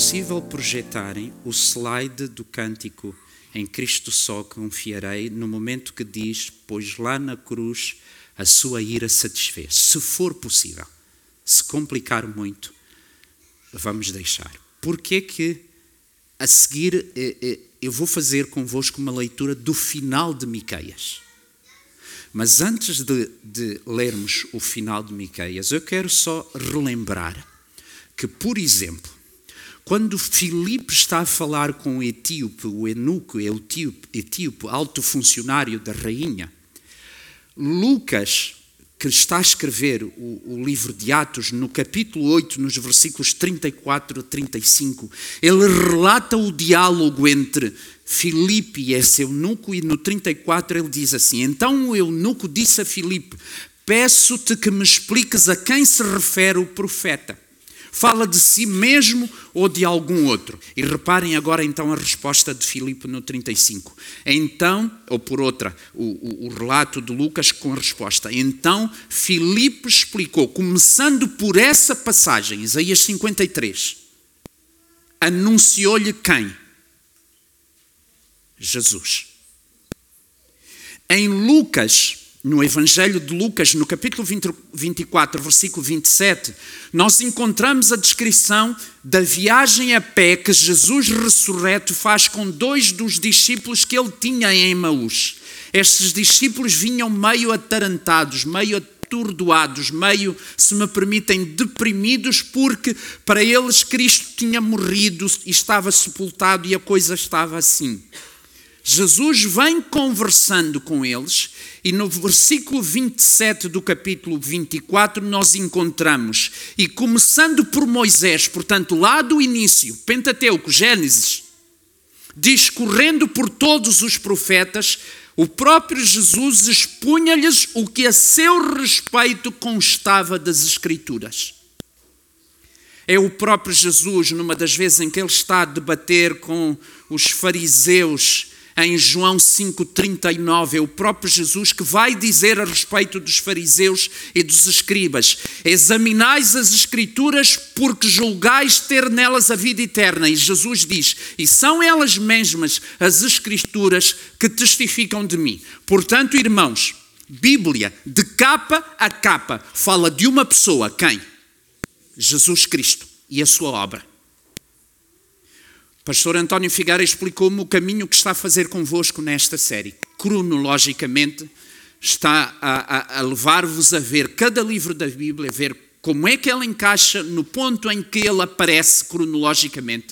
possível projetarem o slide do cântico em Cristo só confiarei no momento que diz, pois lá na cruz a sua ira satisfez. Se for possível. Se complicar muito, vamos deixar. Porque que a seguir eh, eh, eu vou fazer convosco uma leitura do final de Miqueias. Mas antes de, de lermos o final de Miqueias, eu quero só relembrar que, por exemplo, quando Filipe está a falar com o etíope, o eunuco etíope, etíope, alto funcionário da rainha, Lucas, que está a escrever o, o, livro de Atos, no capítulo 8, nos versículos 34 a 35, ele relata o diálogo entre Filipe e esse eunuco, e no 34 ele diz assim: Então o eunuco disse a Filipe: Peço-te que me expliques a quem se refere o profeta. Fala de si mesmo ou de algum outro? E reparem agora então a resposta de Filipe no 35. Então, ou por outra, o, o, o relato de Lucas com a resposta. Então Filipe explicou, começando por essa passagem, Isaías 53, anunciou-lhe quem? Jesus. Em Lucas no Evangelho de Lucas, no capítulo 20, 24, versículo 27, nós encontramos a descrição da viagem a pé que Jesus ressurreto faz com dois dos discípulos que ele tinha em Emaús. Estes discípulos vinham meio atarantados, meio atordoados, meio, se me permitem, deprimidos, porque para eles Cristo tinha morrido estava sepultado e a coisa estava assim. Jesus vem conversando com eles e no versículo 27 do capítulo 24 nós encontramos, e começando por Moisés, portanto, lá do início, Pentateuco, Gênesis, discorrendo por todos os profetas, o próprio Jesus expunha-lhes o que a seu respeito constava das Escrituras. É o próprio Jesus, numa das vezes em que ele está a debater com os fariseus, em João 5,39, é o próprio Jesus que vai dizer a respeito dos fariseus e dos escribas: Examinais as Escrituras, porque julgais ter nelas a vida eterna. E Jesus diz: E são elas mesmas as Escrituras que testificam de mim. Portanto, irmãos, Bíblia, de capa a capa, fala de uma pessoa, quem? Jesus Cristo e a sua obra. Pastor António Figueira explicou-me o caminho que está a fazer convosco nesta série. Cronologicamente, está a, a, a levar-vos a ver cada livro da Bíblia, a ver como é que ele encaixa no ponto em que ele aparece cronologicamente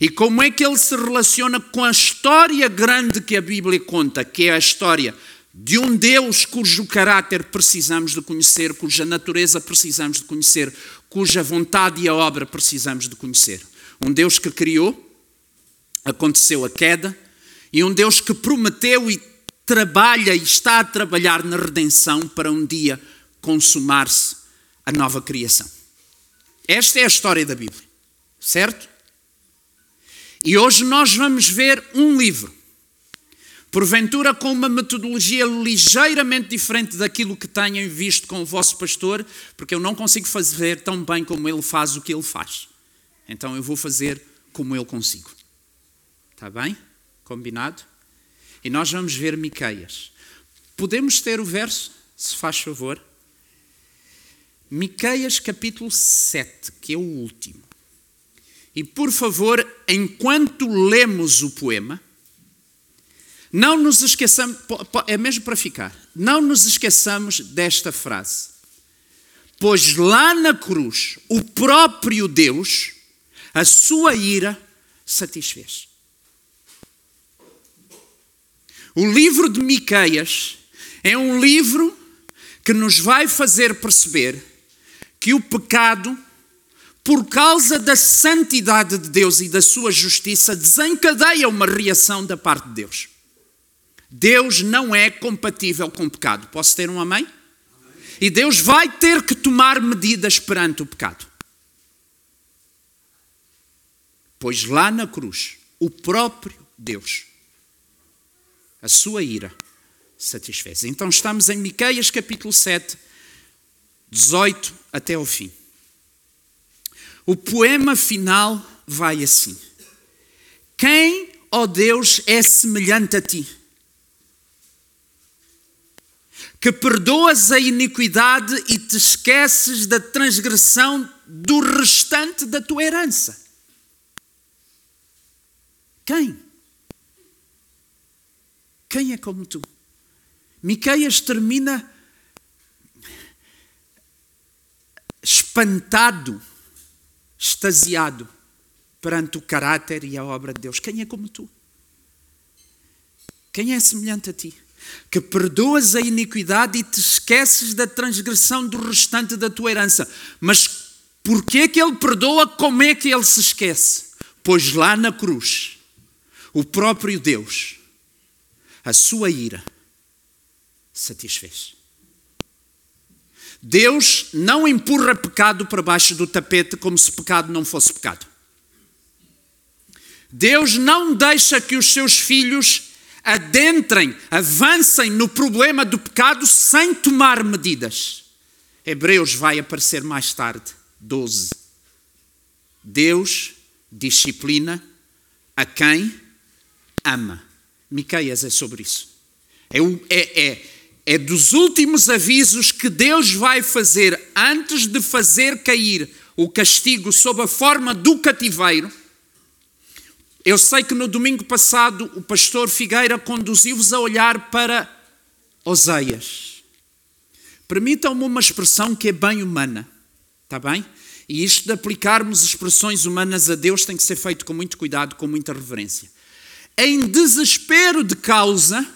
e como é que ele se relaciona com a história grande que a Bíblia conta, que é a história de um Deus cujo caráter precisamos de conhecer, cuja natureza precisamos de conhecer, cuja vontade e a obra precisamos de conhecer. Um Deus que criou, aconteceu a queda, e um Deus que prometeu e trabalha e está a trabalhar na redenção para um dia consumar-se a nova criação. Esta é a história da Bíblia, certo? E hoje nós vamos ver um livro, porventura com uma metodologia ligeiramente diferente daquilo que tenham visto com o vosso pastor, porque eu não consigo fazer tão bem como ele faz o que ele faz. Então eu vou fazer como eu consigo. Está bem? Combinado? E nós vamos ver Miqueias. Podemos ter o verso, se faz favor? Miqueias capítulo 7, que é o último. E por favor, enquanto lemos o poema, não nos esqueçamos, é mesmo para ficar, não nos esqueçamos desta frase. Pois lá na cruz, o próprio Deus, a sua ira satisfez. O livro de Miqueias é um livro que nos vai fazer perceber que o pecado, por causa da santidade de Deus e da sua justiça, desencadeia uma reação da parte de Deus. Deus não é compatível com o pecado. Posso ter um amém? E Deus vai ter que tomar medidas perante o pecado. Pois lá na cruz, o próprio Deus a sua ira satisfez. Então estamos em Miqueias capítulo 7, 18 até o fim. O poema final vai assim: Quem, ó Deus, é semelhante a ti? Que perdoas a iniquidade e te esqueces da transgressão do restante da tua herança. Quem? Quem é como tu? Miqueias termina espantado, extasiado perante o caráter e a obra de Deus. Quem é como tu? Quem é semelhante a ti? Que perdoas a iniquidade e te esqueces da transgressão do restante da tua herança. Mas porquê que ele perdoa? Como é que ele se esquece? Pois lá na cruz, o próprio Deus, a sua ira, satisfez. Deus não empurra pecado para baixo do tapete como se pecado não fosse pecado. Deus não deixa que os seus filhos adentrem, avancem no problema do pecado sem tomar medidas. Hebreus vai aparecer mais tarde, 12. Deus disciplina a quem ama. Miqueias é sobre isso. É, é, é, é dos últimos avisos que Deus vai fazer antes de fazer cair o castigo sob a forma do cativeiro eu sei que no domingo passado o pastor Figueira conduziu-vos a olhar para Oseias. Permitam-me uma expressão que é bem humana, está bem? E isto de aplicarmos expressões humanas a Deus tem que ser feito com muito cuidado, com muita reverência. Em desespero de causa,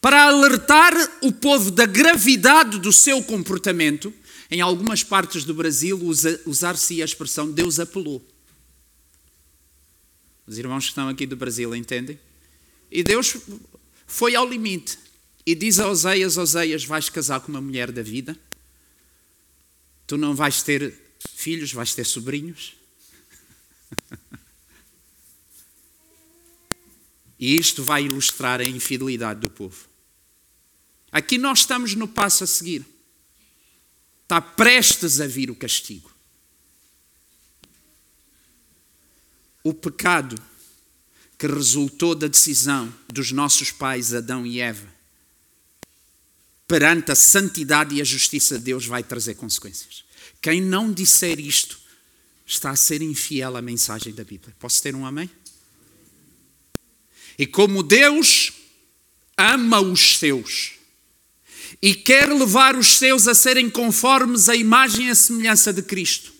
para alertar o povo da gravidade do seu comportamento, em algumas partes do Brasil usar-se a expressão Deus apelou. Os irmãos que estão aqui do Brasil entendem? E Deus foi ao limite e diz a Oseias: Oseias, vais casar com uma mulher da vida, tu não vais ter filhos, vais ter sobrinhos. E isto vai ilustrar a infidelidade do povo. Aqui nós estamos no passo a seguir. Está prestes a vir o castigo. o pecado que resultou da decisão dos nossos pais Adão e Eva perante a santidade e a justiça de Deus vai trazer consequências. Quem não disser isto está a ser infiel à mensagem da Bíblia. Posso ter um amém? E como Deus ama os seus e quer levar os seus a serem conformes à imagem e à semelhança de Cristo,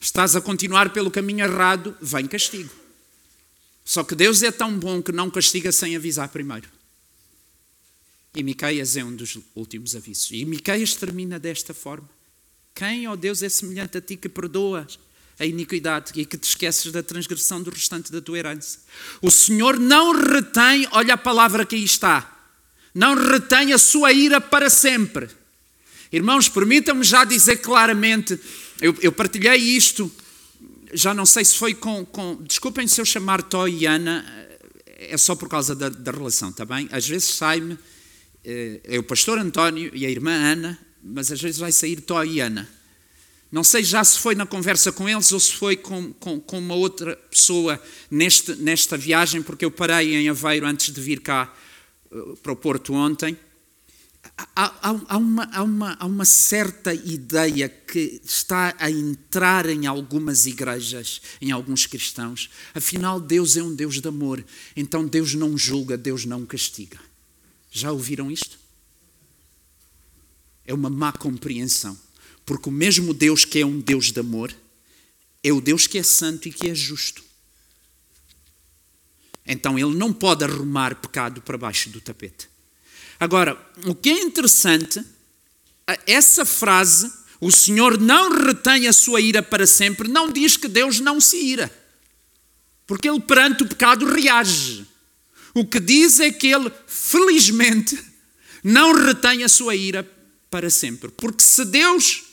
estás a continuar pelo caminho errado, vem castigo. Só que Deus é tão bom que não castiga sem avisar primeiro. E Miqueias é um dos últimos avisos. E Miqueias termina desta forma: Quem, ó Deus, é semelhante a ti que perdoa a iniquidade e que te esqueces da transgressão do restante da tua herança? O Senhor não retém, olha a palavra que aí está, não retém a sua ira para sempre. Irmãos, permitam-me já dizer claramente eu, eu, partilhei isto, já não sei se foi com. com desculpem se eu chamar Tó e Ana, eh, é só por causa da, da relação, está bem? Às vezes sai-me, eh, é o pastor António e a irmã Ana, mas às vezes vai sair Tó e Ana. Não sei já se foi na conversa com eles ou se foi com, com, com uma outra pessoa neste, nesta viagem, porque eu parei em Aveiro antes de vir cá eh, para o Porto ontem há, há, uma, há, uma, há uma certa ideia que está a entrar em algumas igrejas, em alguns cristãos. Afinal, Deus é um Deus de amor. Então Deus não julga, Deus não castiga. Já ouviram isto? É uma má compreensão. Porque o mesmo Deus que é um Deus de amor, é o Deus que é santo e que é justo. Então ele não pode arrumar pecado para baixo do tapete. Agora, o que é interessante, essa frase, o Senhor não retém a sua ira para sempre, não diz que Deus não se ira. Porque ele perante o pecado reage. O que diz é que ele, felizmente, não retém a sua ira para sempre. Porque se Deus.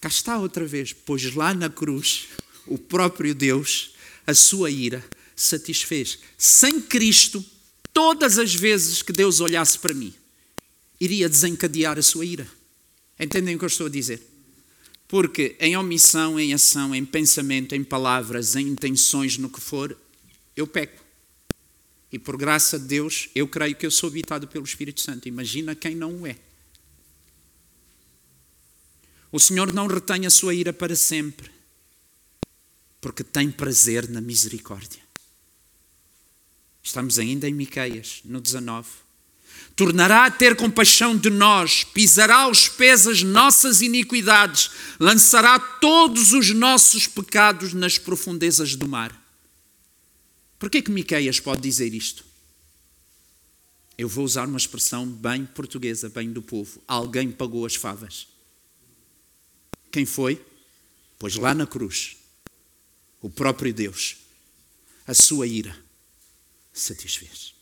Cá está outra vez, pois lá na cruz, o próprio Deus, a sua ira, satisfez. Sem Cristo, todas as vezes que Deus olhasse para mim, iria desencadear a sua ira. Entendem o que eu estou a dizer? Porque em omissão, em ação, em pensamento, em palavras, em intenções, no que for, eu peco. E por graça de Deus, eu creio que eu sou habitado pelo Espírito Santo. Imagina quem não o é. O Senhor não retém a sua ira para sempre, porque tem prazer na misericórdia. Estamos ainda em Miqueias, no 19. Tornará a ter compaixão de nós, pisará aos pés as nossas iniquidades, lançará todos os nossos pecados nas profundezas do mar. Por que que Miqueias pode dizer isto? Eu vou usar uma expressão bem portuguesa, bem do povo. Alguém pagou as favas. Quem foi? Pois lá na cruz, o próprio Deus, a sua ira satisfez.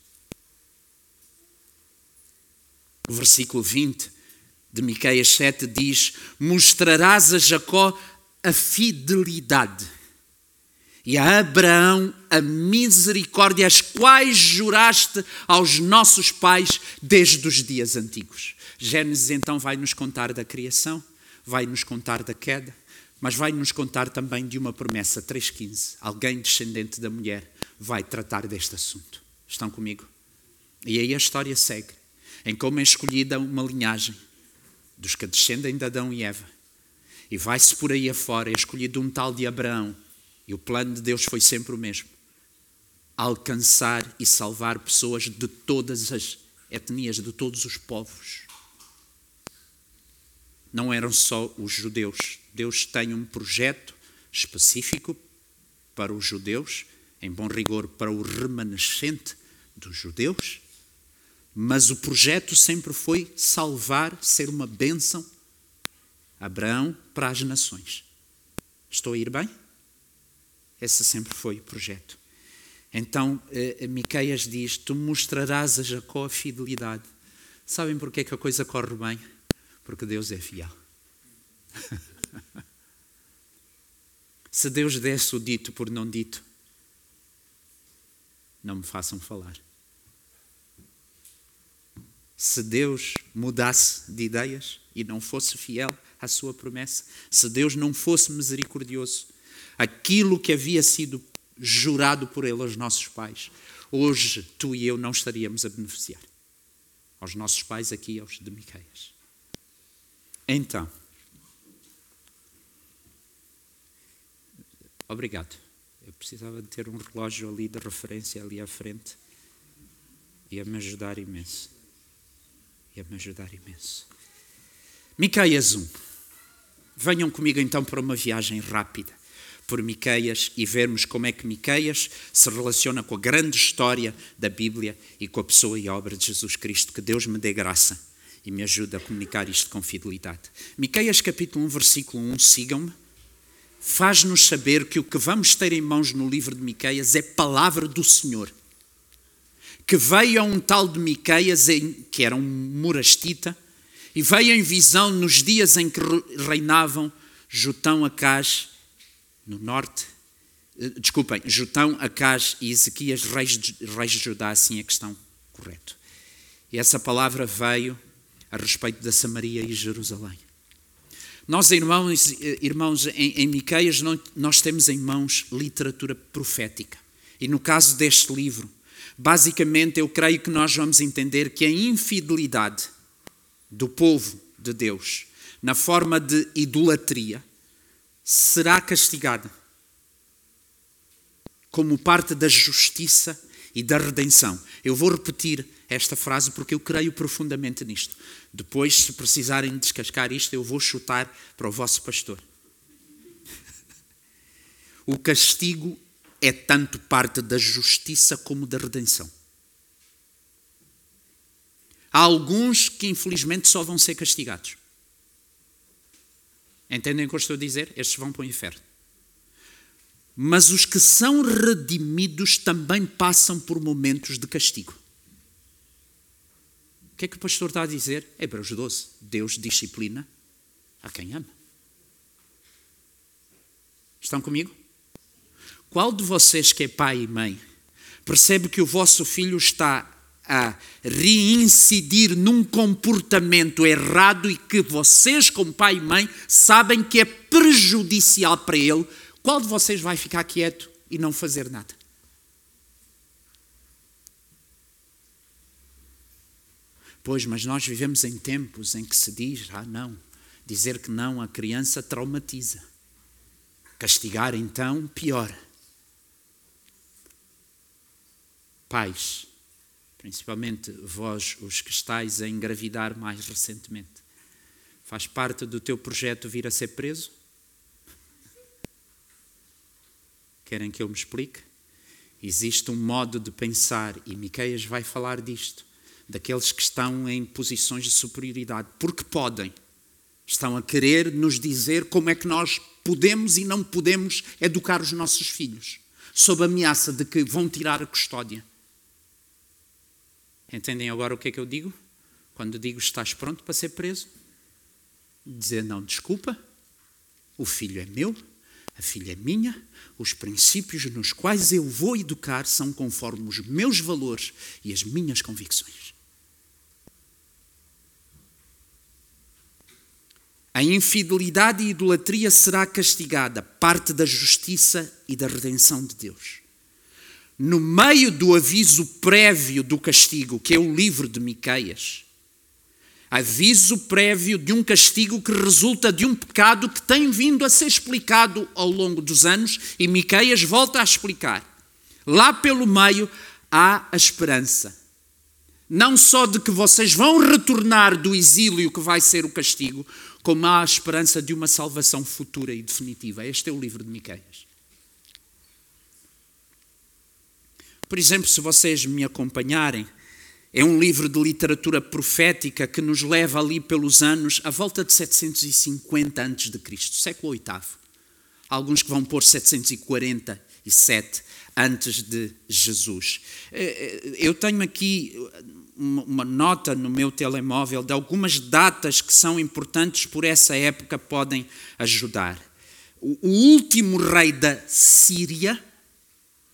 O versículo 20 de Miqueias 7 diz: Mostrarás a Jacó a fidelidade e a Abraão a misericórdia, as quais juraste aos nossos pais desde os dias antigos. Gênesis então vai nos contar da criação, vai nos contar da queda, mas vai nos contar também de uma promessa 3:15. Alguém descendente da mulher vai tratar deste assunto. Estão comigo? E aí a história segue em como é escolhida uma linhagem dos que descendem de Adão e Eva. E vai-se por aí afora, é escolhido um tal de Abraão. E o plano de Deus foi sempre o mesmo: alcançar e salvar pessoas de todas as etnias, de todos os povos. Não eram só os judeus. Deus tem um projeto específico para os judeus, em bom rigor, para o remanescente dos judeus mas o projeto sempre foi salvar, ser uma bênção. Abraão para as nações. Estou a ir bem? Esse sempre foi o projeto. Então, eh, Miqueias diz: Tu mostrarás a Jacó a fidelidade. Sabem porquê que a coisa corre bem? Porque Deus é fiel. Se Deus desse o dito por não dito, não me façam falar se Deus mudasse de ideias e não fosse fiel à sua promessa, se Deus não fosse misericordioso, aquilo que havia sido jurado por Ele aos nossos pais, hoje tu e eu não estaríamos a beneficiar. Aos nossos pais aqui, aos de Miqueias. Então, obrigado. Eu precisava de ter um relógio ali de referência ali à frente. Ia me ajudar imenso ia me ajudar imenso. Miqueias 1. Venham comigo então para uma viagem rápida por Miqueias e vermos como é que Miqueias se relaciona com a grande história da Bíblia e com a pessoa e obra de Jesus Cristo. Que Deus me dê graça e me ajude a comunicar isto com fidelidade. Miqueias capítulo 1, versículo 1, sigam-me. Faz-nos saber que o que vamos ter em mãos no livro de Miqueias é palavra do Senhor que veio a um tal de Miqueias, que era um morastita, e veio em visão nos dias em que reinavam Jotão, Acás, no norte, eh, desculpem, Jotão, Acás e Ezequias, reis de, reis de Judá, assim é a questão correto. E essa palavra veio a respeito da Samaria e Jerusalém. Nós, irmãos, irmãos em, em Miqueias, nós temos em mãos literatura profética. E no caso deste livro, Basicamente, eu creio que nós vamos entender que a infidelidade do povo de Deus, na forma de idolatria, será castigada como parte da justiça e da redenção. Eu vou repetir esta frase porque eu creio profundamente nisto. Depois, se precisarem descascar isto, eu vou chutar para o vosso pastor. O castigo é tanto parte da justiça como da redenção. Há alguns que infelizmente só vão ser castigados. Entendem o que eu estou a dizer? Estes vão para o inferno. Mas os que são redimidos também passam por momentos de castigo. Que é que o pastor está a dizer? Hebreus 12. Deus disciplina a quem ama. Estão comigo? Qual de vocês que é pai e mãe percebe que o vosso filho está a reincidir num comportamento errado e que vocês, como pai e mãe, sabem que é prejudicial para ele, qual de vocês vai ficar quieto e não fazer nada? Pois, mas nós vivemos em tempos em que se diz, ah, não, dizer que não a criança traumatiza. Castigar, então, pior. Pais, principalmente vós, os que estáis a engravidar mais recentemente, faz parte do teu projeto vir a ser preso? Querem que eu me explique? Existe um modo de pensar, e Miqueias vai falar disto, daqueles que estão em posições de superioridade, porque podem. Estão a querer nos dizer como é que nós podemos e não podemos educar os nossos filhos, sob a ameaça de que vão tirar a custódia. Entendem agora o que é que eu digo? Quando digo estás pronto para ser preso? Dizer não, desculpa, o filho é meu, a filha é minha, os princípios nos quais eu vou educar são conforme os meus valores e as minhas convicções. A infidelidade e idolatria será castigada, parte da justiça e da redenção de Deus. No meio do aviso prévio do castigo, que é o livro de Miqueias, aviso prévio de um castigo que resulta de um pecado que tem vindo a ser explicado ao longo dos anos e Miqueias volta a explicar. Lá pelo meio há a esperança. Não só de que vocês vão retornar do exílio que vai ser o castigo, como há a esperança de uma salvação futura e definitiva. Este é o livro de Miqueias. Por exemplo, se vocês me acompanharem, é um livro de literatura profética que nos leva ali pelos anos à volta de 750 a.C., século VIII. Alguns que vão pôr 747 antes de Jesus. Eh, eh, eu tenho aqui uma nota no meu telemóvel de algumas datas que são importantes por essa época podem ajudar. O último rei da Síria,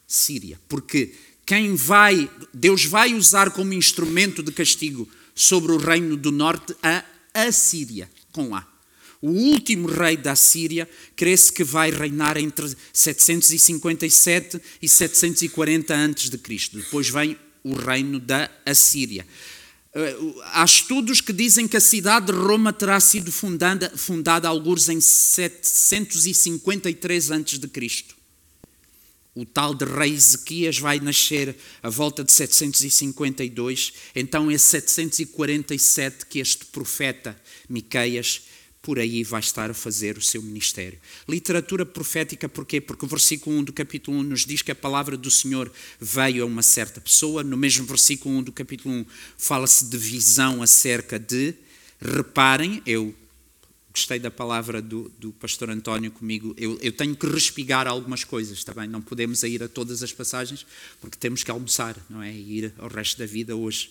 Síria, porque quem vai, Deus vai usar como instrumento de castigo sobre o reino do norte a Assíria, com A. O último rei da Síria, crê-se que vai reinar entre 757 e 740 a.C. Depois vem o reino da Assíria. Eh, há estudos que dizem que a cidade de Roma terá sido fundada, fundada alguns em 753 a.C. O tal de rei Ezequias vai nascer a volta de 752, então é 747 que este profeta Miqueias por aí vai estar a fazer o seu ministério. Literatura profética, porquê? Porque o versículo 1 do capítulo 1 nos diz que a palavra do Senhor veio a uma certa pessoa. No mesmo versículo 1 do capítulo 1 fala-se de visão acerca de. Reparem, eu gostei da palavra do, do pastor António comigo. Eu, eu, tenho que respigar algumas coisas, está bem? Não podemos ir a todas as passagens porque temos que almoçar, não é? E ir ao resto da vida hoje.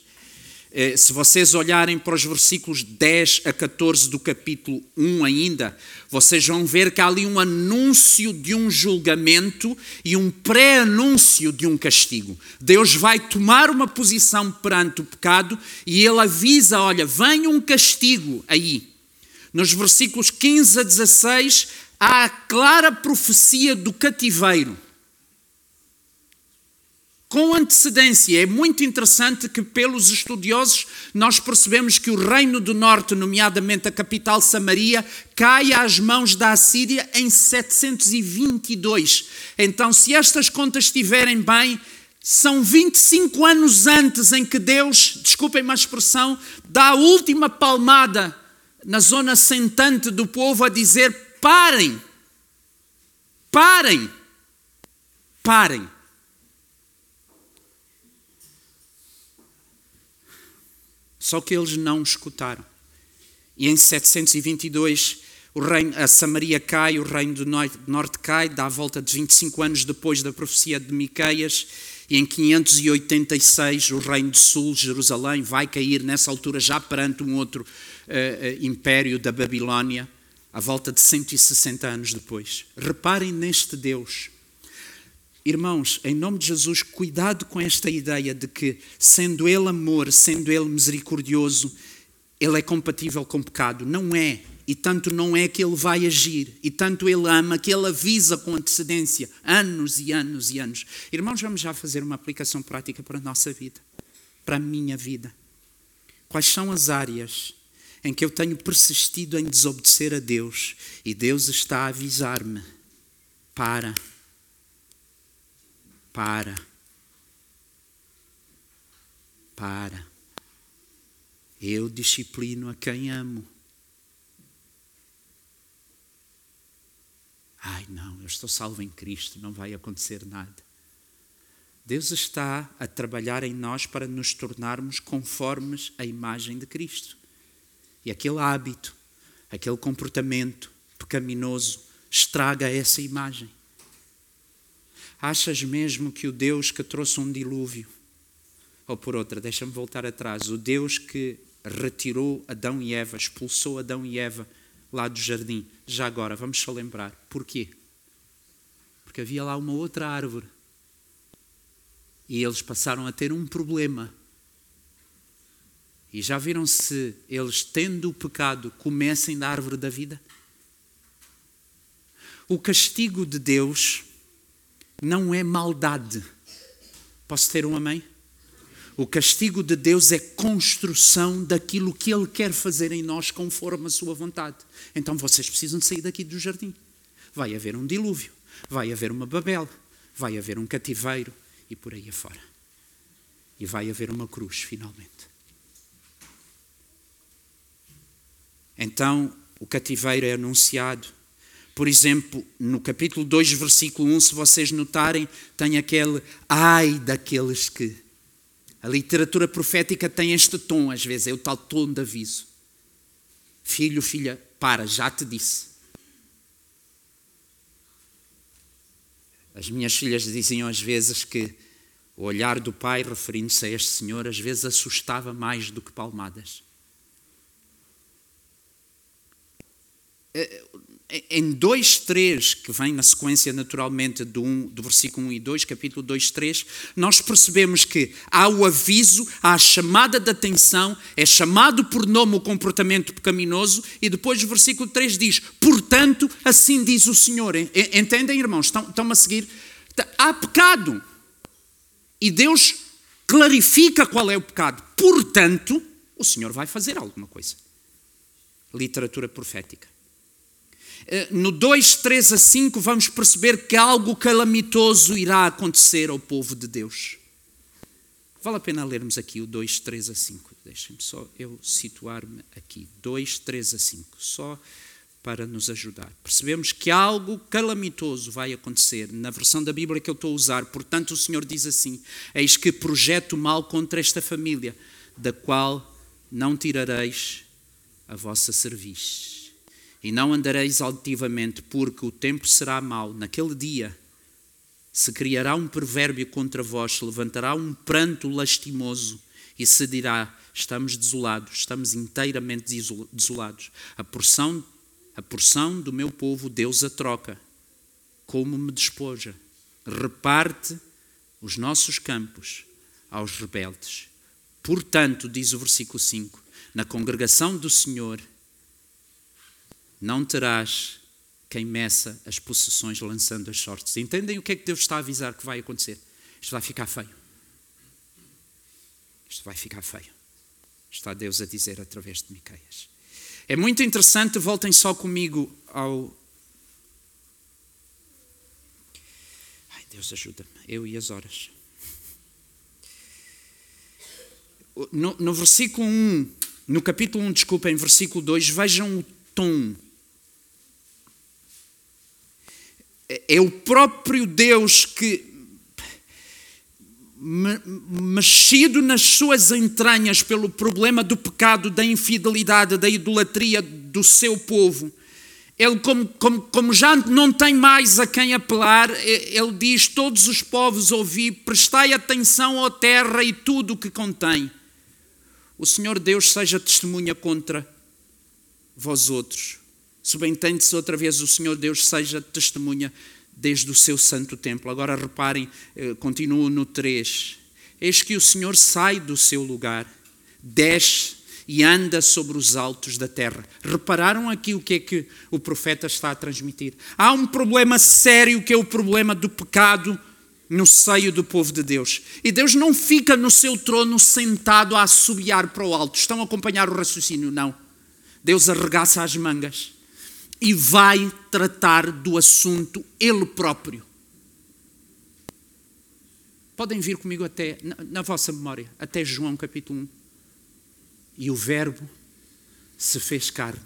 Eh, se vocês olharem para os versículos 10 a 14 do capítulo 1 ainda, vocês vão ver que há ali um anúncio de um julgamento e um pré-anúncio de um castigo. Deus vai tomar uma posição perante o pecado e ele avisa: olha, vem um castigo aí. Nos versículos 15 a 16, há a clara profecia do cativeiro com antecedência. É muito interessante que, pelos estudiosos, nós percebemos que o Reino do Norte, nomeadamente a capital Samaria, cai às mãos da Assíria em 722. Então, se estas contas estiverem bem, são 25 anos antes em que Deus, desculpem a expressão, dá a última palmada na zona sentante do povo a dizer: parem, parem, parem. Só que eles não escutaram. E em 722 o reino, a Samaria cai, o reino do norte cai, dá a volta de 25 anos depois da profecia de Miqueias, e em 586 o reino do sul, Jerusalém, vai cair nessa altura já perante um outro uh, império da Babilónia, à volta de 160 anos depois. Reparem neste Deus Irmãos, em nome de Jesus, cuidado com esta ideia de que, sendo Ele amor, sendo Ele misericordioso, Ele é compatível com o pecado. Não é. E tanto não é que Ele vai agir. E tanto Ele ama que Ele avisa com antecedência, anos e anos e anos. Irmãos, vamos já fazer uma aplicação prática para a nossa vida, para a minha vida. Quais são as áreas em que eu tenho persistido em desobedecer a Deus e Deus está a avisar-me? Para para. Para. Eu disciplino a quem amo. Ai, não, eu estou salvo em Cristo, não vai acontecer nada. Deus está a trabalhar em nós para nos tornarmos conformes à imagem de Cristo. E aquele hábito, aquele comportamento pecaminoso estraga essa imagem. Achas mesmo que o Deus que trouxe um dilúvio, ou por outra, deixa-me voltar atrás, o Deus que retirou Adão e Eva, expulsou Adão e Eva lá do jardim, já agora, vamos só lembrar, porquê? Porque havia lá uma outra árvore e eles passaram a ter um problema. E já viram se eles, tendo o pecado, comecem da árvore da vida? O castigo de Deus não é maldade. Posso ter um amém? O castigo de Deus é construção daquilo que Ele quer fazer em nós conforme a sua vontade. Então vocês precisam sair daqui do jardim. Vai haver um dilúvio, vai haver uma Babel, vai haver um cativeiro e por aí afora. E vai haver uma cruz, finalmente. Então o cativeiro é anunciado por exemplo, no capítulo 2, versículo 1, se vocês notarem, tem aquele ai daqueles que. A literatura profética tem este tom, às vezes, é o tal tom de aviso. Filho, filha, para, já te disse. As minhas filhas diziam às vezes que o olhar do pai, referindo-se a este senhor, às vezes assustava mais do que palmadas. Em 2, 3, que vem na sequência naturalmente do, 1, do versículo 1 e 2, capítulo 2, 3, nós percebemos que há o aviso, há a chamada de atenção, é chamado por nome o comportamento pecaminoso, e depois o versículo 3 diz: Portanto, assim diz o Senhor. Entendem, irmãos? Estão, estão a seguir? Há pecado. E Deus clarifica qual é o pecado. Portanto, o Senhor vai fazer alguma coisa. Literatura profética. Eh, no 2, 3 a 5, vamos perceber que algo calamitoso irá acontecer ao povo de Deus. Vale a pena lermos aqui o 2, 3 a 5. Deixem-me só eu situar-me aqui. 2, 3 a 5. Só para nos ajudar. Percebemos que algo calamitoso vai acontecer. Na versão da Bíblia que eu estou a usar, portanto, o Senhor diz assim: Eis que projeto mal contra esta família, da qual não tirareis a vossa cerviz e não andareis altivamente, porque o tempo será mau. Naquele dia se criará um provérbio contra vós, se levantará um pranto lastimoso e se dirá: Estamos desolados, estamos inteiramente desolados. A porção, a porção do meu povo, Deus a troca, como me despoja. Reparte os nossos campos aos rebeldes. Portanto, diz o versículo 5, na congregação do Senhor não terás quem meça as possessões lançando as sortes. Entendem o que é que Deus está a avisar que vai acontecer? Isto vai ficar feio. Isto vai ficar feio. Está Deus a dizer através de Miqueias. É muito interessante, voltem só comigo ao. Ai, Deus ajuda-me, eu e as horas. No, no versículo 1, no capítulo 1, desculpem, versículo 2, vejam o tom é o próprio Deus que, mexido nas suas entranhas pelo problema do pecado, da infidelidade, da idolatria do seu povo, ele, como, como, como já não tem mais a quem apelar, ele diz: Todos os povos ouvi, prestai atenção à terra e tudo o que contém. O Senhor Deus seja testemunha contra vós outros Subentende-se outra vez o Senhor Deus seja testemunha desde o seu santo templo. Agora reparem, eh, continuo no 3. Eis que o Senhor sai do seu lugar, desce e anda sobre os altos da terra. Repararam aqui o que é que o profeta está a transmitir? Há um problema sério que é o problema do pecado no seio do povo de Deus. E Deus não fica no seu trono sentado a assobiar para o alto. Estão a acompanhar o raciocínio? Não. Deus arregaça as mangas e vai tratar do assunto ele próprio. Podem vir comigo até, na, na vossa memória, até João capítulo 1. E o Verbo se fez carne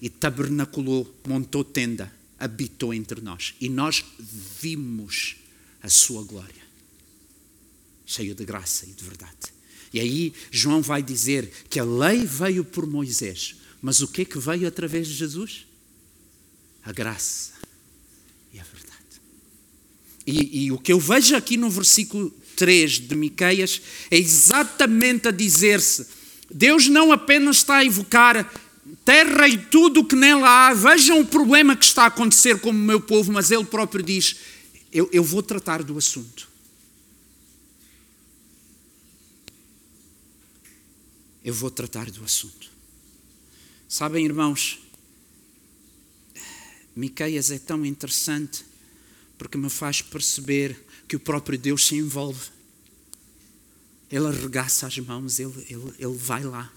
e tabernaculou, montou tenda, habitou entre nós. E nós vimos a sua glória, cheio de graça e de verdade. E aí João vai dizer que a lei veio por Moisés, mas o que é que veio através de Jesus? A graça e a verdade. E, e o que eu vejo aqui no versículo 3 de Miqueias é exatamente a dizer-se: Deus não apenas está a evocar terra e tudo o que nela há, vejam o problema que está a acontecer com o meu povo, mas Ele próprio diz: Eu, eu vou tratar do assunto. Eu vou tratar do assunto. Sabem, irmãos, Miqueias é tão interessante porque me faz perceber que o próprio Deus se envolve. Ele arregaça as mãos, ele, ele, ele vai lá.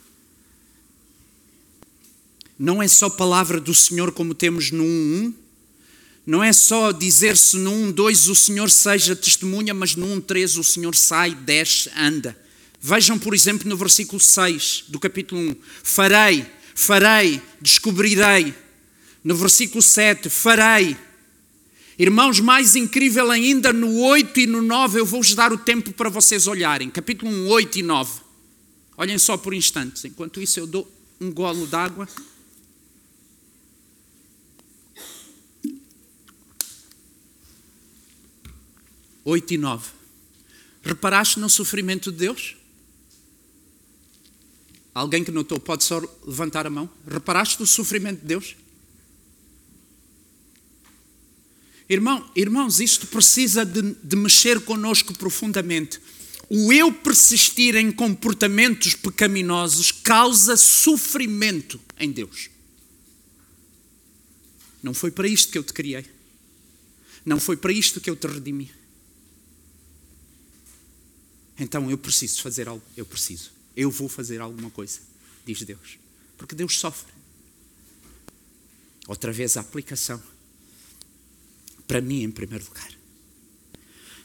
Não é só palavra do Senhor como temos no 1.1, não é só dizer-se no 1.2 o Senhor seja testemunha, mas no 1.3 o Senhor sai, desce, anda. Vejam, por exemplo, no versículo 6 do capítulo 1: Farei, farei, descobrirei. No versículo 7, farei, Irmãos, mais incrível ainda, no 8 e no 9, eu vou-vos dar o tempo para vocês olharem. Capítulo 1, 8 e 9. Olhem só por instantes. Enquanto isso, eu dou um golo d'água. Oito e nove. Reparaste no sofrimento de Deus? Alguém que notou pode só levantar a mão. Reparaste no sofrimento de Deus? Irmão, irmãos, isto precisa de, de mexer conosco profundamente. O eu persistir em comportamentos pecaminosos causa sofrimento em Deus. Não foi para isto que eu te criei. Não foi para isto que eu te redimi. Então eu preciso fazer algo. Eu preciso. Eu vou fazer alguma coisa, diz Deus. Porque Deus sofre. Outra vez a aplicação para mim em primeiro lugar.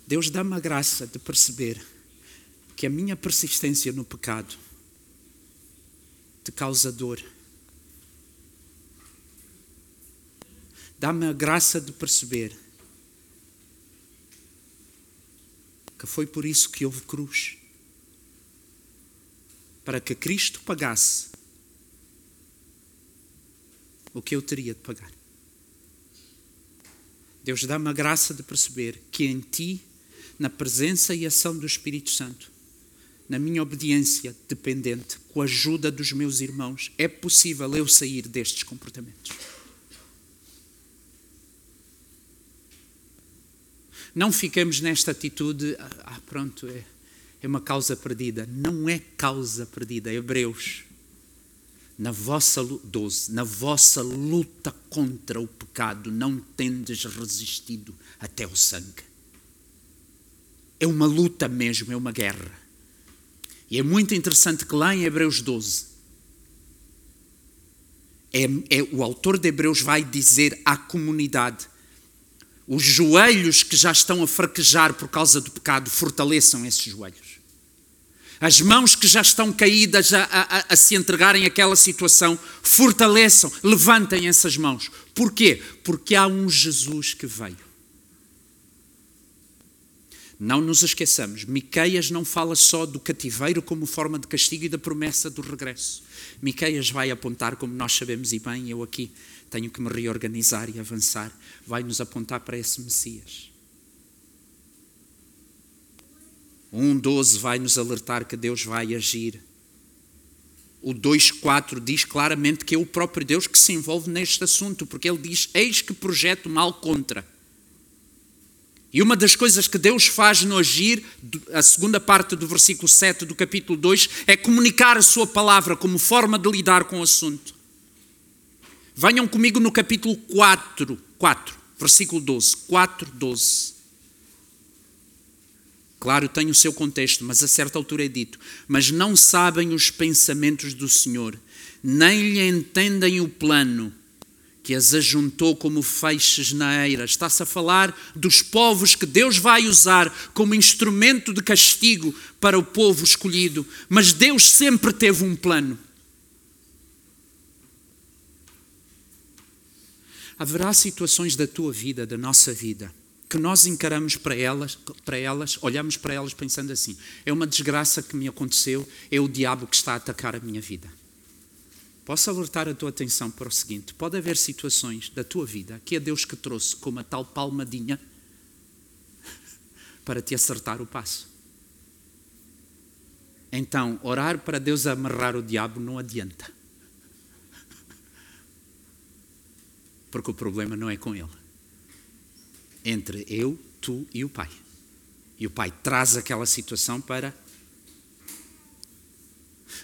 Deus dá-me a graça de perceber que a minha persistência no pecado te causa dor. Dá-me a graça de perceber que foi por isso que houve cruz para que Cristo pagasse o que eu teria de pagar. Deus dá-me a graça de perceber que em ti, na presença e ação do Espírito Santo, na minha obediência dependente, com a ajuda dos meus irmãos, é possível eu sair destes comportamentos. Não fiquemos nesta atitude, ah, pronto, é, é uma causa perdida. Não é causa perdida. Hebreus na vossa 12, na vossa luta contra o pecado, não tendes resistido até o sangue. É uma luta mesmo, é uma guerra. E é muito interessante que lá em Hebreus 12, é, é, o autor de Hebreus vai dizer à comunidade: os joelhos que já estão a fraquejar por causa do pecado, fortaleçam esses joelhos. As mãos que já estão caídas a, a, a, se entregarem àquela situação, fortaleçam, levantem essas mãos. Porquê? Porque há um Jesus que veio. Não nos esqueçamos, Miqueias não fala só do cativeiro como forma de castigo e da promessa do regresso. Miqueias vai apontar, como nós sabemos e bem, eu aqui tenho que me reorganizar e avançar, vai nos apontar para esse Messias. 1,12 vai nos alertar que Deus vai agir. o 2.4 diz claramente que é o próprio Deus que se envolve neste assunto, porque ele diz: Eis que projeto mal contra. E uma das coisas que Deus faz no agir, a segunda parte do versículo 7 do capítulo 2, é comunicar a sua palavra como forma de lidar com o assunto. Venham comigo no capítulo 4, 4 versículo 12. 4, 12. Claro, tem o seu contexto, mas a certa altura é dito: Mas não sabem os pensamentos do Senhor, nem lhe entendem o plano que as ajuntou como feixes na eira. Está-se a falar dos povos que Deus vai usar como instrumento de castigo para o povo escolhido, mas Deus sempre teve um plano. Haverá situações da tua vida, da nossa vida, que nós encaramos para elas, para elas, olhamos para elas pensando assim: é uma desgraça que me aconteceu, é o diabo que está a atacar a minha vida. Posso alertar a tua atenção para o seguinte: pode haver situações da tua vida que é Deus que trouxe como a tal palmadinha para te acertar o passo. Então, orar para Deus amarrar o diabo não adianta. Porque o problema não é com ele entre eu, tu e o Pai. E o Pai traz aquela situação para.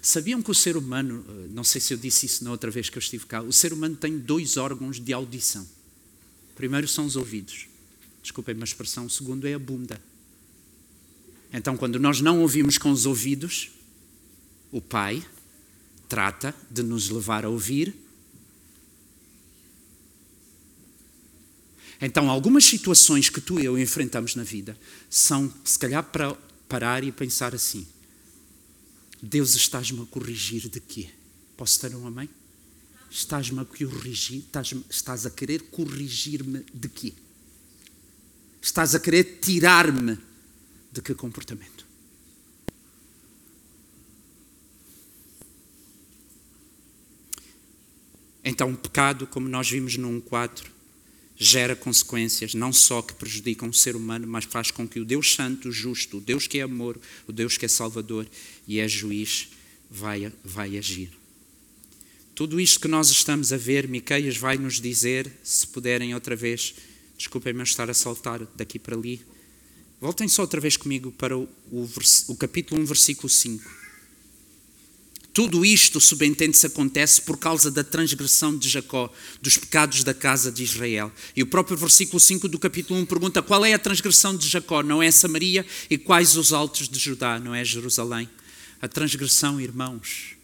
Sabiam que o ser humano, eh, não sei se eu disse isso na outra vez que eu estive cá, o ser humano tem dois órgãos de audição. Primeiro são os ouvidos. Desculpem a expressão. O segundo é a bunda. Então, quando nós não ouvimos com os ouvidos, o Pai trata de nos levar a ouvir Então, algumas situações que tu e eu enfrentamos na vida são, se calhar, para parar e pensar assim: Deus, estás-me a corrigir de quê? Posso ter um amém? Estás-me a corrigir, estás, estás a querer corrigir-me de quê? Estás a querer tirar-me de que comportamento? Então, o pecado, como nós vimos no 1.4, gera consequências não só que prejudicam o ser humano, mas faz com que o Deus Santo, o justo, o Deus que é amor, o Deus que é Salvador e é juiz, vai, vai agir. Tudo isto que nós estamos a ver, Miqueias vai nos dizer, se puderem outra vez, desculpem-me estar a saltar daqui para ali, voltem só outra vez comigo para o, o, o capítulo 1, versículo 5. Tudo isto, subentende-se, acontece por causa da transgressão de Jacó, dos pecados da casa de Israel. E o próprio versículo 5 do capítulo 1 pergunta qual é a transgressão de Jacó? Não é Samaria? E quais os altos de Judá? Não é Jerusalém? A transgressão, irmãos,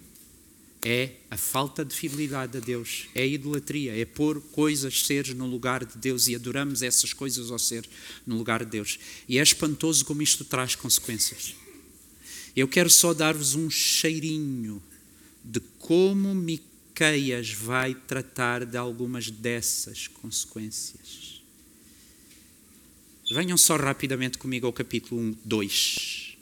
é a falta de fidelidade a Deus, é a idolatria, é pôr coisas, seres no lugar de Deus e adoramos essas coisas ao ser no lugar de Deus. E é espantoso como isto traz consequências. Eu quero só dar-vos um cheirinho de como Miqueias vai tratar de algumas dessas consequências. Venham só rapidamente comigo ao capítulo 1, 2.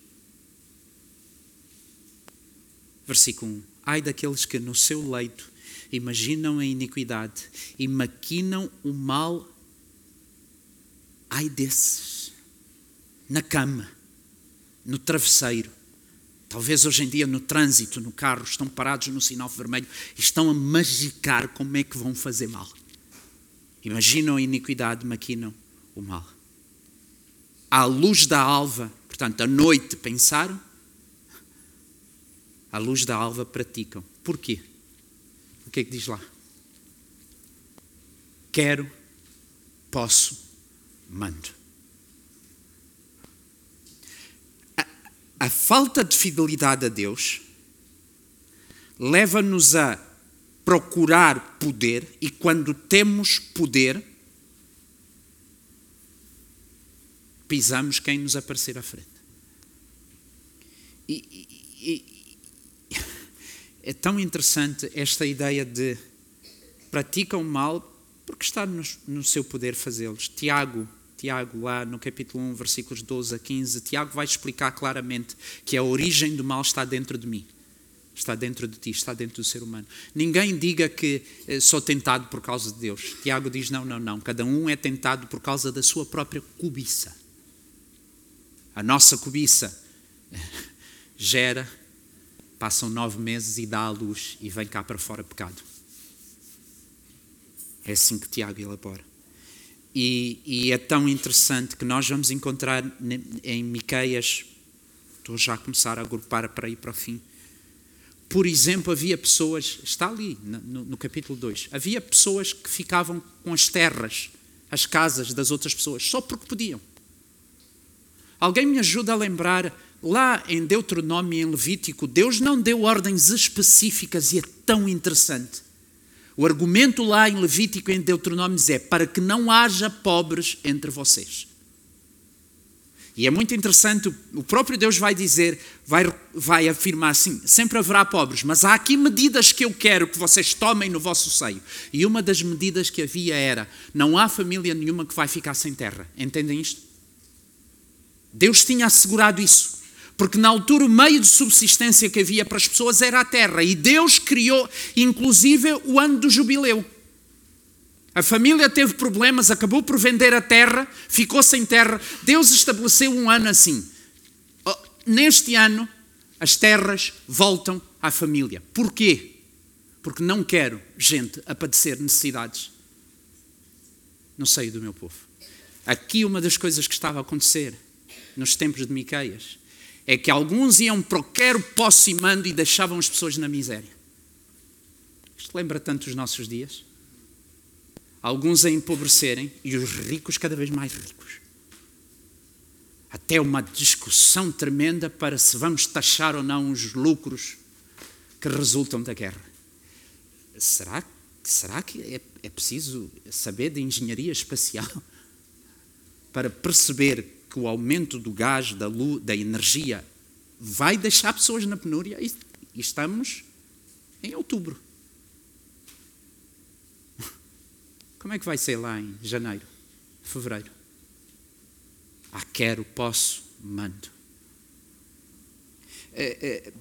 Versículo 1. Ai daqueles que no seu leito imaginam a iniquidade e maquinam o mal. Ai desses. Na cama, no travesseiro, Talvez hoje em dia no trânsito, no carro, estão parados no sinal vermelho e estão a magicar como é que vão fazer mal. Imaginam a iniquidade, maquinam o mal. À luz da alva, portanto, à noite pensaram, à luz da alva praticam. Porquê? O que é que diz lá? Quero, posso, mando. A falta de fidelidade a Deus leva-nos a procurar poder e quando temos poder, pisamos quem nos aparecer à frente. E, e, e, é tão interessante esta ideia de praticam mal porque está no, no seu poder fazê-los. Tiago Tiago, lá no capítulo 1, versículos 12 a 15, Tiago vai explicar claramente que a origem do mal está dentro de mim. Está dentro de ti, está dentro do ser humano. Ninguém diga que eh, sou tentado por causa de Deus. Tiago diz: não, não, não. Cada um é tentado por causa da sua própria cobiça. A nossa cobiça gera passam nove meses e dá à luz e vem cá para fora pecado. É assim que Tiago elabora. E, e, é tão interessante que nós vamos encontrar em Miqueias, estou já a começar a agrupar para ir para o fim. Por exemplo, havia pessoas, está ali no, no capítulo 2, havia pessoas que ficavam com as terras, as casas das outras pessoas, só porque podiam. Alguém me ajuda a lembrar, lá em Deuteronômio e em Levítico, Deus não deu ordens específicas e é tão interessante. O argumento lá em Levítico e em Deuteronômio é para que não haja pobres entre vocês. E é muito interessante, o próprio Deus vai dizer, vai, vai afirmar assim: sempre haverá pobres, mas há aqui medidas que eu quero que vocês tomem no vosso seio. E uma das medidas que havia era: não há família nenhuma que vai ficar sem terra. Entendem isto? Deus tinha assegurado isso. Porque na altura o meio de subsistência que havia para as pessoas era a terra. E Deus criou, inclusive, o ano do jubileu. A família teve problemas, acabou por vender a terra, ficou sem terra. Deus estabeleceu um ano assim. Oh, neste ano, as terras voltam à família. Porquê? Porque não quero gente a padecer necessidades no seio do meu povo. Aqui uma das coisas que estava a acontecer nos tempos de Miqueias é que alguns iam para o quero, e mando e deixavam as pessoas na miséria. Isto lembra tanto os nossos dias? alguns a empobrecerem e os ricos cada vez mais ricos. Até uma discussão tremenda para se vamos taxar ou não os lucros que resultam da guerra. Será, será que é, é preciso saber de engenharia espacial para perceber que o aumento do gás, da luz, da energia, vai deixar pessoas na penúria? E estamos em outubro. Como é que vai ser lá em janeiro, fevereiro? Ah, quero, posso, mando. É,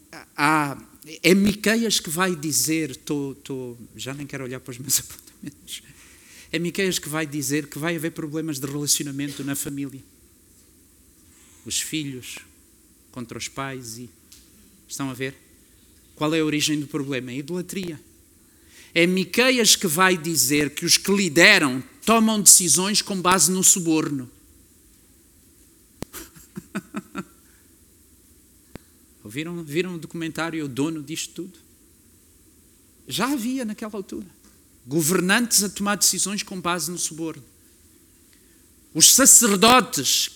é, há, é Miqueias que vai dizer, tô, tô, já nem quero olhar para os meus apontamentos, é Miqueias que vai dizer que vai haver problemas de relacionamento na família. Os filhos contra os pais e... Estão a ver? Qual é a origem do problema? A idolatria. É Miqueias que vai dizer que os que lideram tomam decisões com base no suborno. Ouviram, viram o documentário O Dono disto tudo? Já havia naquela altura. Governantes a tomar decisões com base no suborno. Os sacerdotes,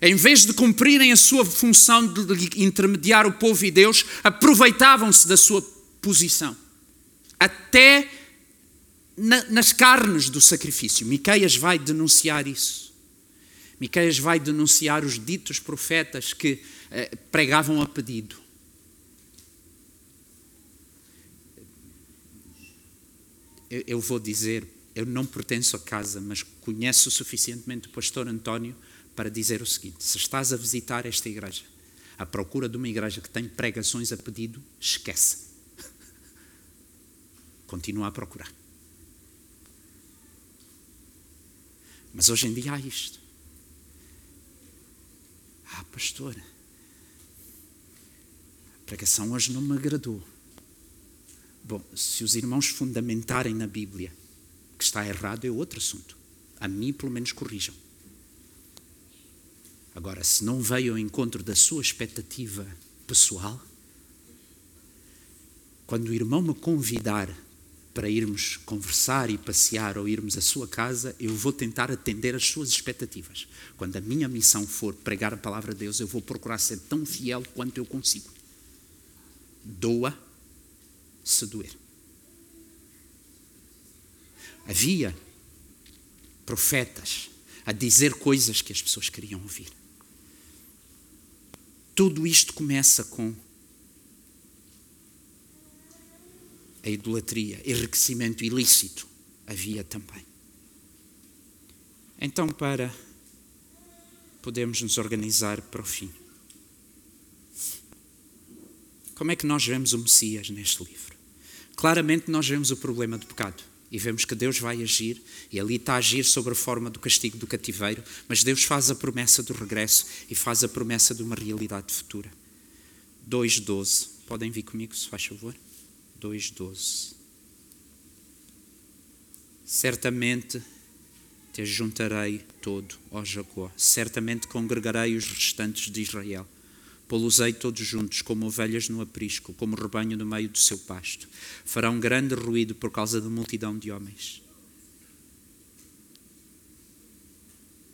em vez de cumprirem a sua função de intermediar o povo e Deus, aproveitavam-se da sua posição até na, nas carnes do sacrifício. Miqueias vai denunciar isso. Miqueias vai denunciar os ditos profetas que eh, pregavam a pedido. Eu, eu vou dizer, eu não pertenço a casa, mas conheço suficientemente o pastor António para dizer o seguinte: se estás a visitar esta igreja, à procura de uma igreja que tem pregações a pedido, esquece continua a procurar. Mas hoje em dia há isto. Ah, pastor, a pregação hoje não me agradou. Bom, se os irmãos fundamentarem na Bíblia que está errado, é outro assunto. A mim, pelo menos, corrijam. Agora, se não veio ao encontro da sua expectativa pessoal, quando o irmão me convidar para irmos conversar e passear ou irmos à sua casa, eu vou tentar atender às suas expectativas. Quando a minha missão for pregar a palavra de Deus, eu vou procurar ser tão fiel quanto eu consigo. Doa se doer. Havia profetas a dizer coisas que as pessoas queriam ouvir. Tudo isto começa com a idolatria, enriquecimento ilícito havia também. Então, para podermos nos organizar para o fim. Como é que nós vemos o Messias neste livro? Claramente nós vemos o problema do pecado e vemos que Deus vai agir e ali está a agir sobre a forma do castigo do cativeiro, mas Deus faz a promessa do regresso e faz a promessa de uma realidade futura. 2,12. Podem vir comigo, se faz favor? 2,12. Certamente te juntarei todo, ó Jacó. Certamente congregarei os restantes de Israel. Pô-los-ei todos juntos, como ovelhas no aprisco, como rebanho no meio do seu pasto. Farão grande ruído por causa da multidão de homens.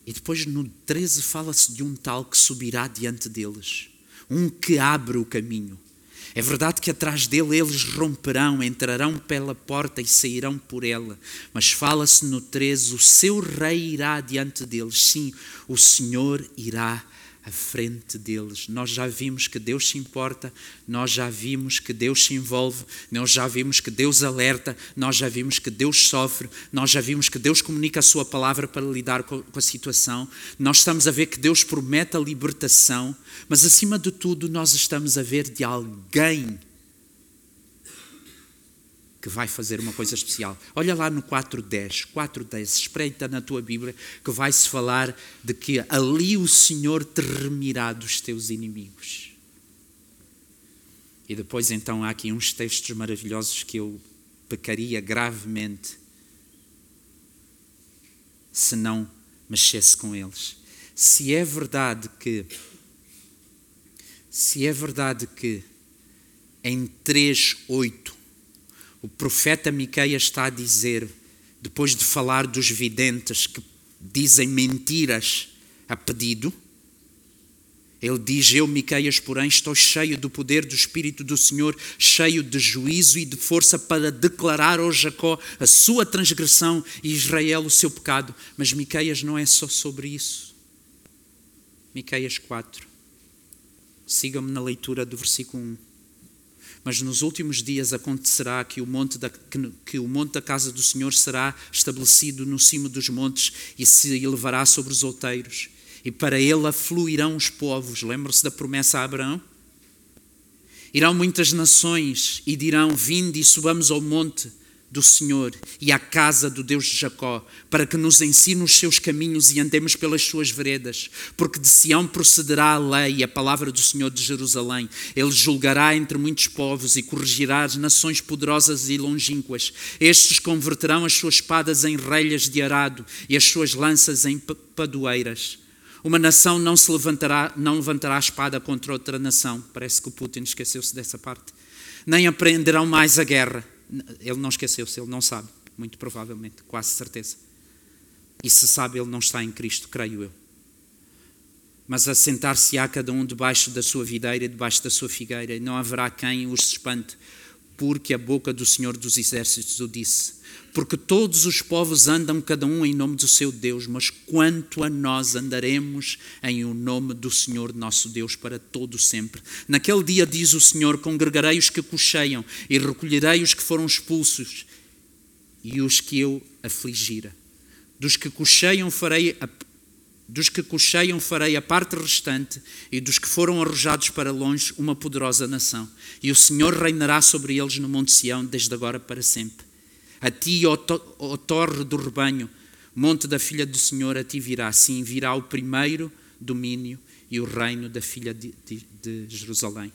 E depois no 13 fala-se de um tal que subirá diante deles, um que abre o caminho. É verdade que atrás dele eles romperão, entrarão pela porta e sairão por ela. Mas fala-se no 13: o seu rei irá diante deles. Sim, o Senhor irá à frente deles. Nós já vimos que Deus se importa, nós já vimos que Deus se envolve, nós já vimos que Deus alerta, nós já vimos que Deus sofre, nós já vimos que Deus comunica a sua palavra para lidar com a situação. Nós estamos a ver que Deus promete a libertação, mas acima de tudo, nós estamos a ver de alguém que vai fazer uma coisa especial. Olha lá no 4.10, 4.10, espreita na tua Bíblia que vai-se falar de que ali o Senhor te remirá dos teus inimigos. E depois então há aqui uns textos maravilhosos que eu pecaria gravemente se não mexesse com eles. Se é verdade que se é verdade que em 3:8 o profeta Miqueias está a dizer, depois de falar dos videntes que dizem mentiras a pedido, ele diz: Eu, Miqueias, porém, estou cheio do poder do Espírito do Senhor, cheio de juízo e de força para declarar ao Jacó a sua transgressão e Israel o seu pecado. Mas Miqueias não é só sobre isso. Miqueias 4. Sigam-me na leitura do versículo 1. Mas nos últimos dias acontecerá que o, monte da, que, que o monte da casa do Senhor será estabelecido no cimo dos montes e se elevará sobre os outeiros. E para ele afluirão os povos. Lembra-se da promessa a Abraão? Irão muitas nações e dirão: Vinde e subamos ao monte do Senhor e à casa do Deus de Jacó, para que nos ensine os seus caminhos e andemos pelas suas veredas, porque de Sião procederá a lei e a palavra do Senhor de Jerusalém. Ele julgará entre muitos povos e corrigirá as nações poderosas e longínquas. Estes converterão as suas espadas em relhas de arado e as suas lanças em padoeiras. Uma nação não se levantará, não levantará a espada contra outra nação. Parece que o Putin esqueceu-se dessa parte. Nem aprenderão mais a guerra ele não esqueceu-se, ele não sabe, muito provavelmente, quase certeza. E se sabe, ele não está em Cristo, creio eu. Mas assentar-se-á cada um debaixo da sua videira debaixo da sua figueira, e não haverá quem os espante, porque a boca do Senhor dos Exércitos o disse. Porque todos os povos andam cada um em nome do seu Deus, mas quanto a nós andaremos em o nome do Senhor nosso Deus para todo sempre. Naquele dia diz o Senhor: congregarei os que cocheiam e recolherei os que foram expulsos e os que eu afligira. Dos que cocheiam farei a dos que cocheiam farei a parte restante, e dos que foram arrojados para longe, uma poderosa nação. E o Senhor reinará sobre eles no Monte Sião, desde agora para sempre. A ti, ó, to, ó torre do rebanho, monte da filha do Senhor, a ti virá. Sim, virá o primeiro domínio e o reino da filha de, de, de Jerusalém.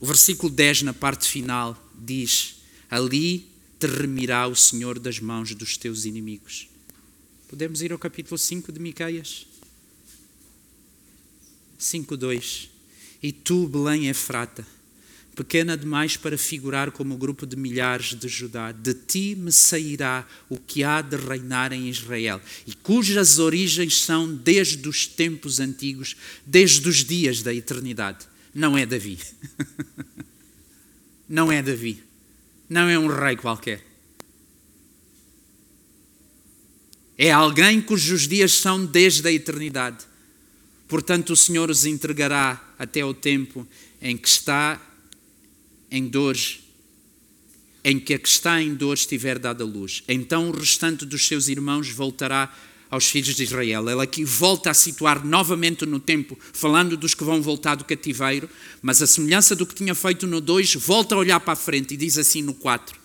O versículo 10, na parte final, diz: Ali te remirá o Senhor das mãos dos teus inimigos. Podemos ir ao capítulo 5 de Miqueias? 5:2. E tu, Belém Efrata, pequena demais para figurar como o grupo de milhares de Judá, de ti me sairá o que há de reinar em Israel, e cujas origens são desde os tempos antigos, desde os dias da eternidade. Não é Davi. Não é Davi. Não é um rei qualquer. É alguém cujos dias são desde a eternidade. Portanto, o Senhor os entregará até o tempo em que está em dores, em que a que está em dores tiver dado a luz. Então o restante dos seus irmãos voltará aos filhos de Israel. Ele aqui volta a situar novamente no tempo, falando dos que vão voltar do cativeiro, mas a semelhança do que tinha feito no 2, volta a olhar para a frente e diz assim no 4: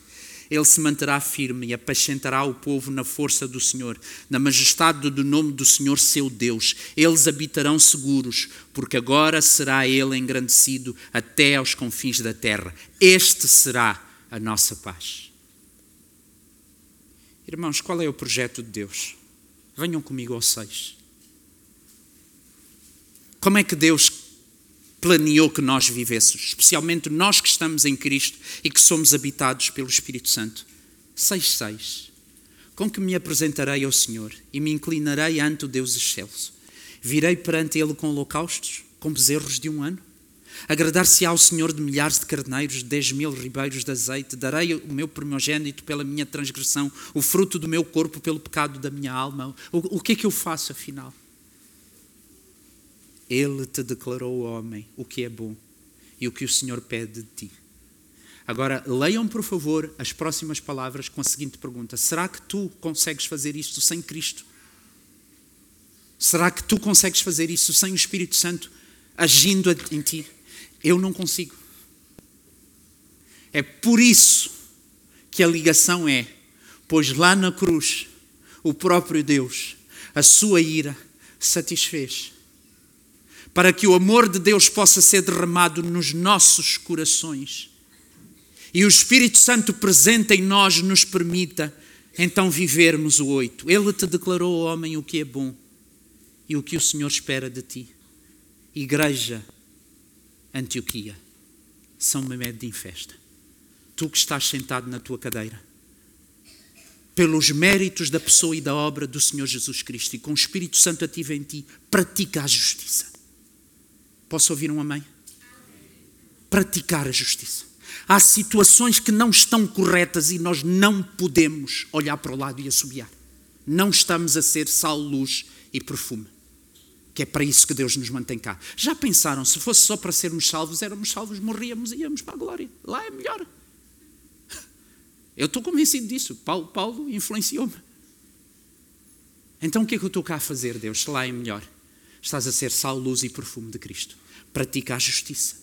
ele se manterá firme e apacentará o povo na força do Senhor, na majestade do nome do Senhor seu Deus. Eles habitarão seguros, porque agora será ele engrandecido até aos confins da terra. Este será a nossa paz. Irmãos, qual é o projeto de Deus? Venham comigo ao 6. Como é que Deus planeou que nós vivêssemos, especialmente nós que estamos em Cristo e que somos habitados pelo Espírito Santo? 6.6 Com que me apresentarei ao Senhor e me inclinarei ante o Deus excelso. Virei perante Ele com holocaustos, com bezerros de um ano. Agradar-se ao Senhor de milhares de carneiros, de dez mil ribeiros de azeite, darei o meu primogênito pela minha transgressão, o fruto do meu corpo pelo pecado da minha alma. O, o que é que eu faço afinal? Ele te declarou, homem, o que é bom e o que o Senhor pede de ti. Agora, leiam, por favor, as próximas palavras com a seguinte pergunta: Será que tu consegues fazer isto sem Cristo? Será que tu consegues fazer isso sem o Espírito Santo agindo em ti? Eu não consigo. É por isso que a ligação é, pois lá na cruz, o próprio Deus, a sua ira, satisfez para que o amor de Deus possa ser derramado nos nossos corações e o Espírito Santo presente em nós nos permita então vivermos o oito. Ele te declarou, homem, o que é bom e o que o Senhor espera de ti. Igreja Antioquia, São Memed em festa. Tu que estás sentado na tua cadeira, pelos méritos da pessoa e da obra do Senhor Jesus Cristo e com o Espírito Santo ativo em ti, pratica a justiça Posso ouvir um amém? Praticar a justiça. Há situações que não estão corretas e nós não podemos olhar para o lado e assobiar. Não estamos a ser sal, luz e perfume. Que é para isso que Deus nos mantém cá. Já pensaram, se fosse só para sermos salvos, éramos salvos, morríamos e íamos para a glória. Lá é melhor. Eu estou convencido disso. Paulo, Paulo influenciou-me. Então o que é que eu estou cá a fazer, Deus, lá é melhor? Estás a ser sal, luz e perfume de Cristo pratica a justiça,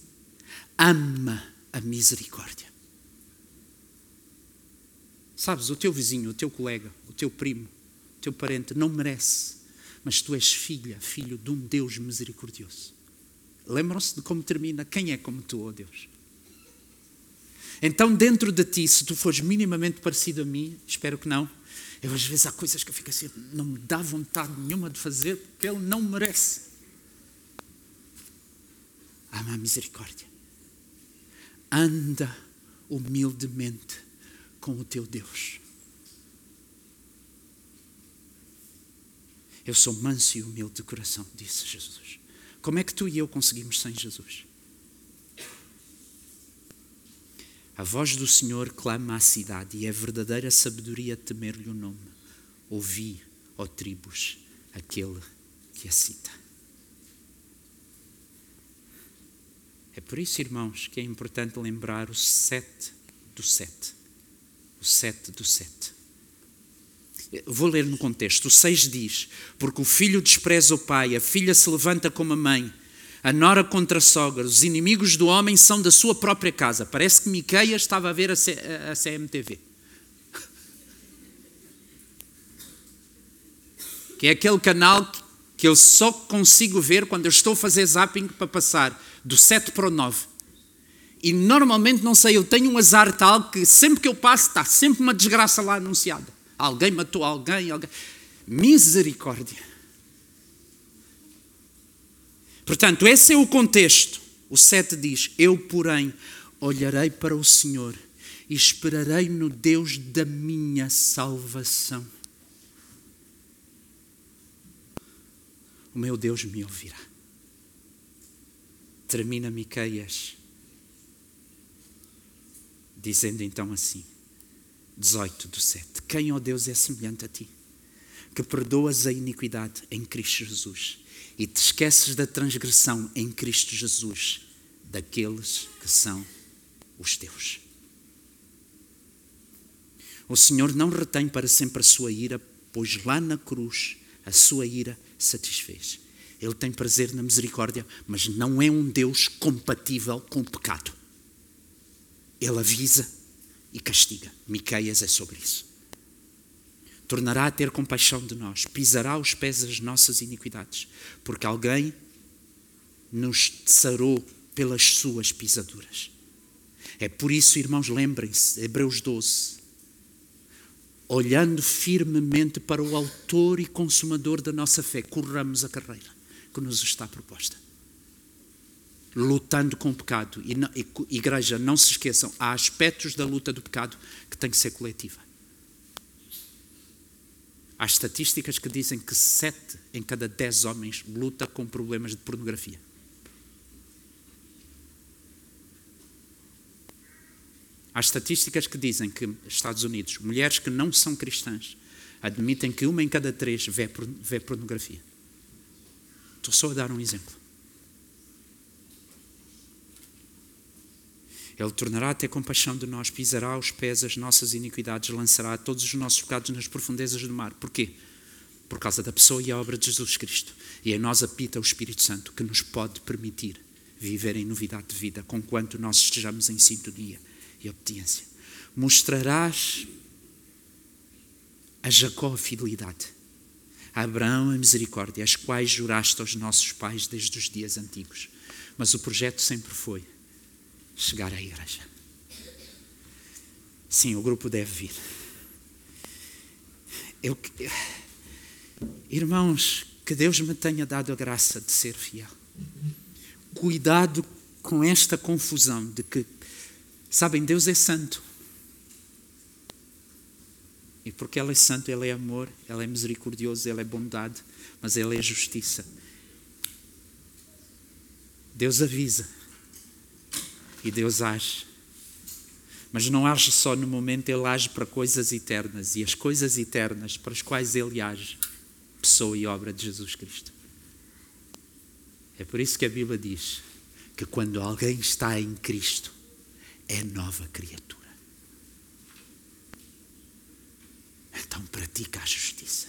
ama a misericórdia. Sabes, o teu vizinho, o teu colega, o teu primo, o teu parente não merece, mas tu és filha, filho de um Deus misericordioso. Lembram-se de como termina? Quem é como tu, oh Deus? Então, dentro de ti, se tu fores minimamente parecido a mim, espero que não, eu às vezes há coisas que eu fico assim, não me dá vontade nenhuma de fazer, porque ele não merece ama a misericórdia. Anda humildemente com o teu Deus. Eu sou manso e humilde de coração, disse Jesus. Como é que tu e eu conseguimos sem Jesus? A voz do Senhor clama à cidade e é verdadeira sabedoria temer-lhe o nome. Ouvi, ó tribos, aquele que a cita. É por isso, irmãos, que é importante lembrar o sete do sete. O sete do sete. Vou ler no contexto. O 6 diz: Porque o filho despreza o pai, a filha se levanta como a mãe, a nora contra a sogra, os inimigos do homem são da sua própria casa. Parece que Miqueias estava a ver a, C a CMTV. Que é aquele canal que eu só consigo ver quando eu estou a fazer zapping para passar do 7 para o 9. E normalmente, não sei, eu tenho um azar tal que sempre que eu passo está sempre uma desgraça lá anunciada. Alguém matou alguém, alguém. Misericórdia. Portanto, esse é o contexto. O 7 diz: Eu, porém, olharei para o Senhor e esperarei no Deus da minha salvação. O meu Deus me ouvirá termina Miqueias dizendo então assim, 18 do 7: Quem, ó oh Deus, é semelhante a ti, que perdoas a iniquidade em Cristo Jesus e te esqueces da transgressão em Cristo Jesus daqueles que são os teus. O Senhor não retém para sempre a sua ira, pois lá na cruz a sua ira satisfez. Ele tem prazer na misericórdia, mas não é um Deus compatível com o pecado. Ele avisa e castiga. Miqueias é sobre isso. Tornará a ter compaixão de nós, pisará os pés das nossas iniquidades, porque alguém nos sarou pelas suas pisaduras. É por isso, irmãos, lembrem-se, Hebreus 12, olhando firmemente para o Autor e Consumador da nossa fé, corramos a carreira que nos está proposta. Lutando com o pecado. E, não, e, igreja, não se esqueçam, há aspectos da luta do pecado que tem que ser coletiva. Há estatísticas que dizem que sete em cada dez homens luta com problemas de pornografia. Há estatísticas que dizem que, Estados Unidos, mulheres que não são cristãs admitem que uma em cada três vê, vê pornografia. Estou só a dar um exemplo. Ele tornará a ter compaixão de nós, pisará aos pés as nossas iniquidades, lançará todos os nossos pecados nas profundezas do mar. Porquê? Por causa da pessoa e a obra de Jesus Cristo. E em nós apita o Espírito Santo, que nos pode permitir viver em novidade de vida, conquanto nós estejamos em sintonia e obediência. Mostrarás a Jacó a fidelidade, Abraão a misericórdia, as quais juraste aos nossos pais desde os dias antigos. Mas o projeto sempre foi chegar à igreja. Sim, o grupo deve vir. Eu, irmãos, que Deus me tenha dado a graça de ser fiel. Cuidado com esta confusão de que Sabem, Deus é santo. E porque Ele é santo, Ele é amor, Ele é misericordioso, Ele é bondade, mas Ele é justiça. Deus avisa e Deus age. Mas não age só no momento, Ele age para coisas eternas. E as coisas eternas para as quais Ele age, pessoa e obra de Jesus Cristo. É por isso que a Bíblia diz que quando alguém está em Cristo, é nova criatura. Então pratica a justiça,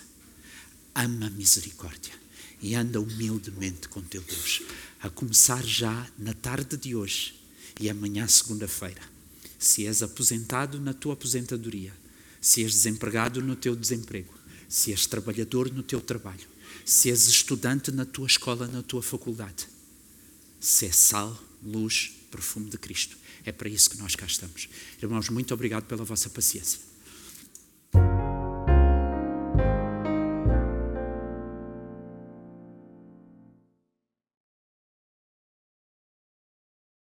ama a misericórdia e anda humildemente com teu Deus, a começar já na tarde de hoje e amanhã, segunda-feira. Se és aposentado na tua aposentadoria, se és desempregado no teu desemprego, se és trabalhador no teu trabalho, se és estudante na tua escola, na tua faculdade, se é sal, luz, perfume de Cristo. É para isso que nós cá estamos. Irmãos, muito obrigado pela vossa paciência.